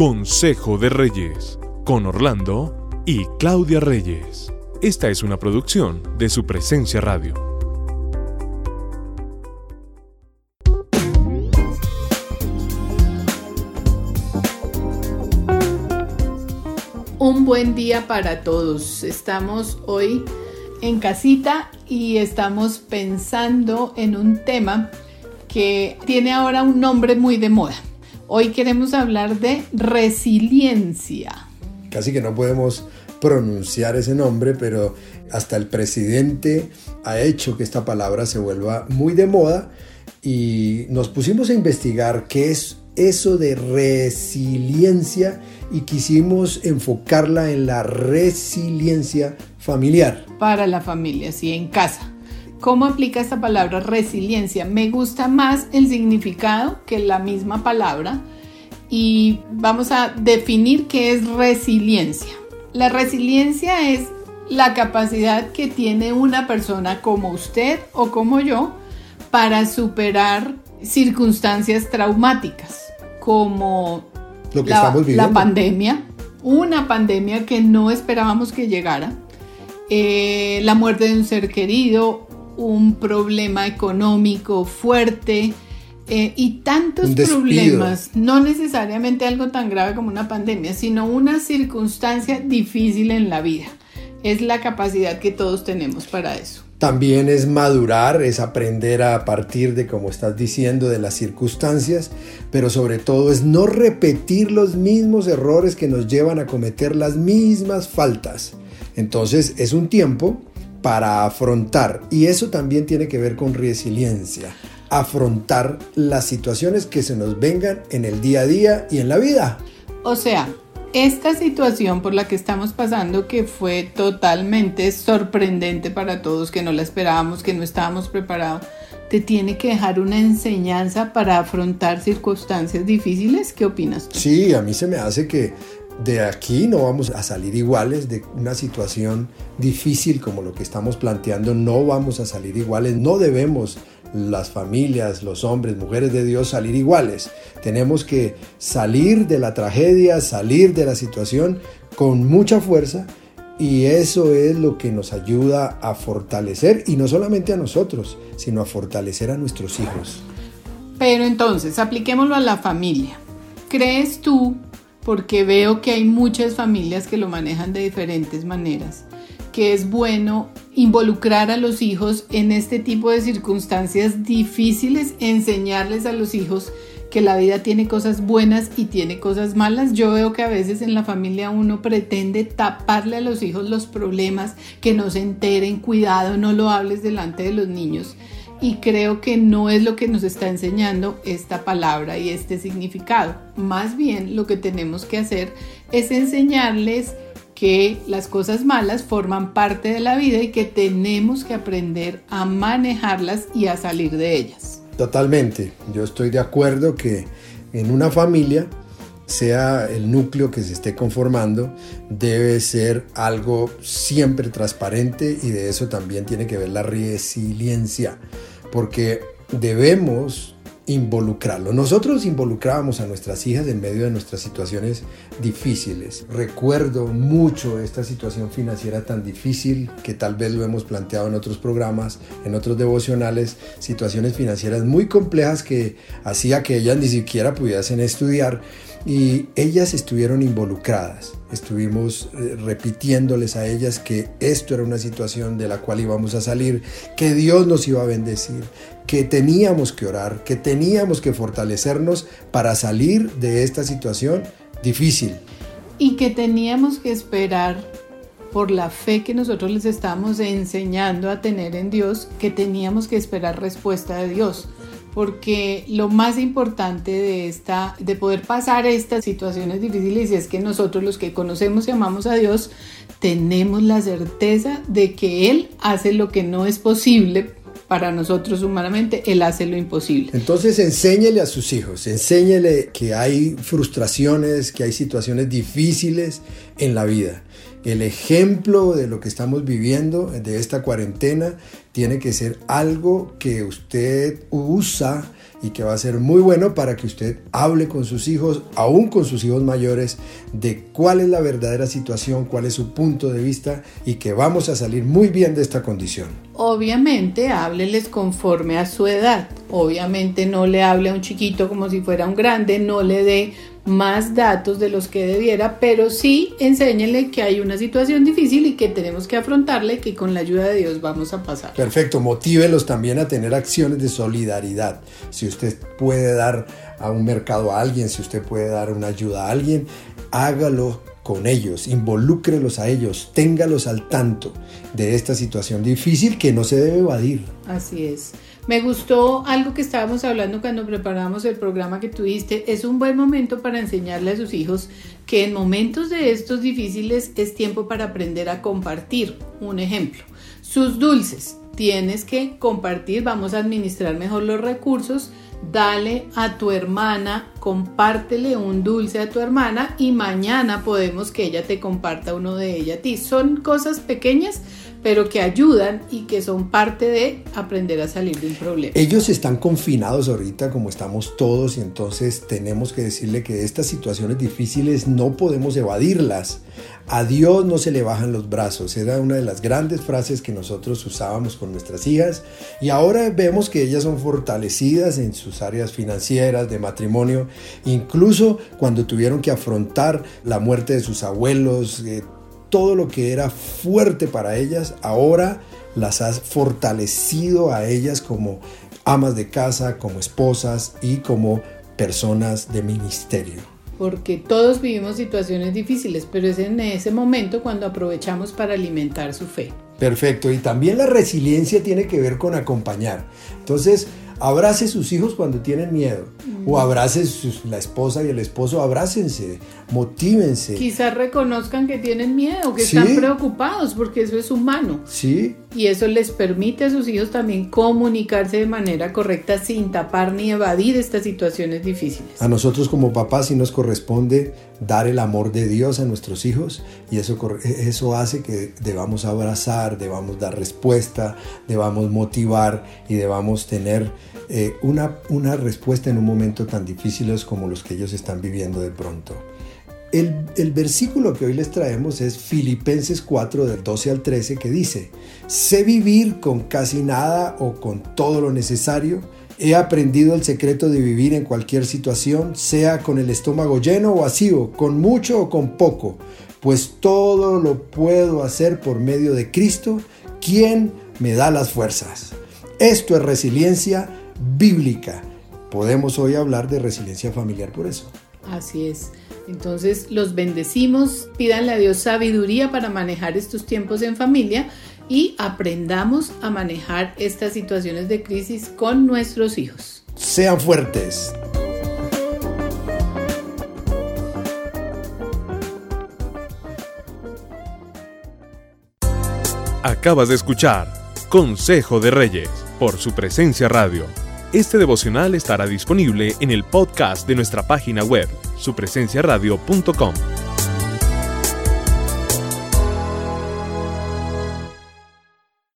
Consejo de Reyes, con Orlando y Claudia Reyes. Esta es una producción de su presencia radio. Un buen día para todos. Estamos hoy en casita y estamos pensando en un tema que tiene ahora un nombre muy de moda. Hoy queremos hablar de resiliencia. Casi que no podemos pronunciar ese nombre, pero hasta el presidente ha hecho que esta palabra se vuelva muy de moda y nos pusimos a investigar qué es eso de resiliencia y quisimos enfocarla en la resiliencia familiar. Para la familia, sí, en casa. ¿Cómo aplica esta palabra resiliencia? Me gusta más el significado que la misma palabra y vamos a definir qué es resiliencia. La resiliencia es la capacidad que tiene una persona como usted o como yo para superar circunstancias traumáticas como la, pandemia, una pandemia que no esperábamos que llegara, eh, la muerte de un ser querido, un problema económico fuerte eh, y tantos problemas, no necesariamente algo tan grave como una pandemia, sino una circunstancia difícil en la vida. Es la capacidad que todos tenemos para eso. También es madurar, es aprender a partir de, como estás diciendo, de las circunstancias, pero sobre todo es no repetir los mismos errores que nos llevan a cometer las mismas faltas. Entonces es un tiempo para afrontar, y eso también tiene que ver con resiliencia, afrontar las situaciones que se nos vengan en el día a día y en la vida. O sea, esta situación por la que estamos pasando, que fue totalmente sorprendente para todos, que no la esperábamos, que no estábamos preparados, te tiene que dejar una enseñanza para afrontar circunstancias difíciles. ¿Qué opinas tú? Sí, a mí se me hace que de aquí no vamos a salir iguales, de una situación difícil como lo que estamos planteando, no vamos a salir iguales, no debemos las familias, los hombres, mujeres de Dios salir iguales. Tenemos que salir de la tragedia, salir de la situación con mucha fuerza y eso es lo que nos ayuda a fortalecer y no solamente a nosotros, sino a fortalecer a nuestros hijos. Pero entonces, apliquémoslo a la familia. ¿Crees tú, porque veo que hay muchas familias que lo manejan de diferentes maneras, que es bueno involucrar a los hijos en este tipo de circunstancias difíciles, enseñarles a los hijos que la vida tiene cosas buenas y tiene cosas malas. Yo veo que a veces en la familia uno pretende taparle a los hijos los problemas, que no se enteren, cuidado, no lo hables delante de los niños. Y creo que no es lo que nos está enseñando esta palabra y este significado. Más bien lo que tenemos que hacer es enseñarles que las cosas malas forman parte de la vida y que tenemos que aprender a manejarlas y a salir de ellas. Totalmente, yo estoy de acuerdo que en una familia, sea el núcleo que se esté conformando, debe ser algo siempre transparente y de eso también tiene que ver la resiliencia, porque debemos involucrarlo. Nosotros involucrábamos a nuestras hijas en medio de nuestras situaciones difíciles. Recuerdo mucho esta situación financiera tan difícil que tal vez lo hemos planteado en otros programas, en otros devocionales, situaciones financieras muy complejas que hacía que ellas ni siquiera pudiesen estudiar y ellas estuvieron involucradas. Estuvimos eh, repitiéndoles a ellas que esto era una situación de la cual íbamos a salir, que Dios nos iba a bendecir, que teníamos que orar, que teníamos que fortalecernos para salir de esta situación difícil. Y que teníamos que esperar por la fe que nosotros les estamos enseñando a tener en Dios, que teníamos que esperar respuesta de Dios porque lo más importante de esta de poder pasar estas situaciones difíciles es que nosotros los que conocemos y amamos a Dios tenemos la certeza de que él hace lo que no es posible para nosotros humanamente, Él hace lo imposible. Entonces enséñele a sus hijos, enséñele que hay frustraciones, que hay situaciones difíciles en la vida. El ejemplo de lo que estamos viviendo, de esta cuarentena, tiene que ser algo que usted usa y que va a ser muy bueno para que usted hable con sus hijos, aún con sus hijos mayores, de cuál es la verdadera situación, cuál es su punto de vista y que vamos a salir muy bien de esta condición. Obviamente hábleles conforme a su edad. Obviamente no le hable a un chiquito como si fuera un grande, no le dé más datos de los que debiera, pero sí enséñele que hay una situación difícil y que tenemos que afrontarle, que con la ayuda de Dios vamos a pasar. Perfecto, motívelos también a tener acciones de solidaridad. Si usted puede dar a un mercado a alguien, si usted puede dar una ayuda a alguien, hágalo con ellos, involúcrelos a ellos, téngalos al tanto de esta situación difícil que no se debe evadir. Así es. Me gustó algo que estábamos hablando cuando preparamos el programa que tuviste. Es un buen momento para enseñarle a sus hijos que en momentos de estos difíciles es tiempo para aprender a compartir. Un ejemplo, sus dulces. Tienes que compartir, vamos a administrar mejor los recursos. Dale a tu hermana, compártele un dulce a tu hermana y mañana podemos que ella te comparta uno de ella a ti. Son cosas pequeñas, pero que ayudan y que son parte de aprender a salir de un problema. Ellos están confinados ahorita como estamos todos y entonces tenemos que decirle que estas situaciones difíciles no podemos evadirlas. A Dios no se le bajan los brazos. Era una de las grandes frases que nosotros usábamos con nuestras hijas y ahora vemos que ellas son fortalecidas en sus áreas financieras, de matrimonio, incluso cuando tuvieron que afrontar la muerte de sus abuelos. Eh, todo lo que era fuerte para ellas, ahora las has fortalecido a ellas como amas de casa, como esposas y como personas de ministerio. Porque todos vivimos situaciones difíciles, pero es en ese momento cuando aprovechamos para alimentar su fe. Perfecto, y también la resiliencia tiene que ver con acompañar. Entonces, abrace sus hijos cuando tienen miedo. O abrace la esposa y el esposo, abrácense, motívense. Quizás reconozcan que tienen miedo, que están preocupados, porque eso es humano. Sí. Y eso les permite a sus hijos también comunicarse de manera correcta sin tapar ni evadir estas situaciones difíciles. A nosotros como papás sí nos corresponde dar el amor de Dios a nuestros hijos y eso, eso hace que debamos abrazar, debamos dar respuesta, debamos motivar y debamos tener eh, una, una respuesta en un momento tan difícil como los que ellos están viviendo de pronto. El, versículo que hoy les traemos es Filipenses 4 del 12 al 13 que dice, sé vivir con casi nada o con todo lo necesario, he aprendido el secreto de vivir en cualquier situación, sea con el estómago lleno o vacío, con mucho o con poco, pues todo lo puedo hacer por medio de Cristo, quien me da las fuerzas. Esto es resiliencia bíblica. Podemos hoy hablar de resiliencia familiar por eso. Así es. Entonces los bendecimos, pídanle a Dios sabiduría para manejar estos tiempos en familia y aprendamos a manejar estas situaciones de crisis con nuestros hijos. Sean fuertes. Acabas de escuchar Consejo de Reyes por su presencia radio. Este devocional estará disponible en el podcast de nuestra página web, supresenciaradio.com.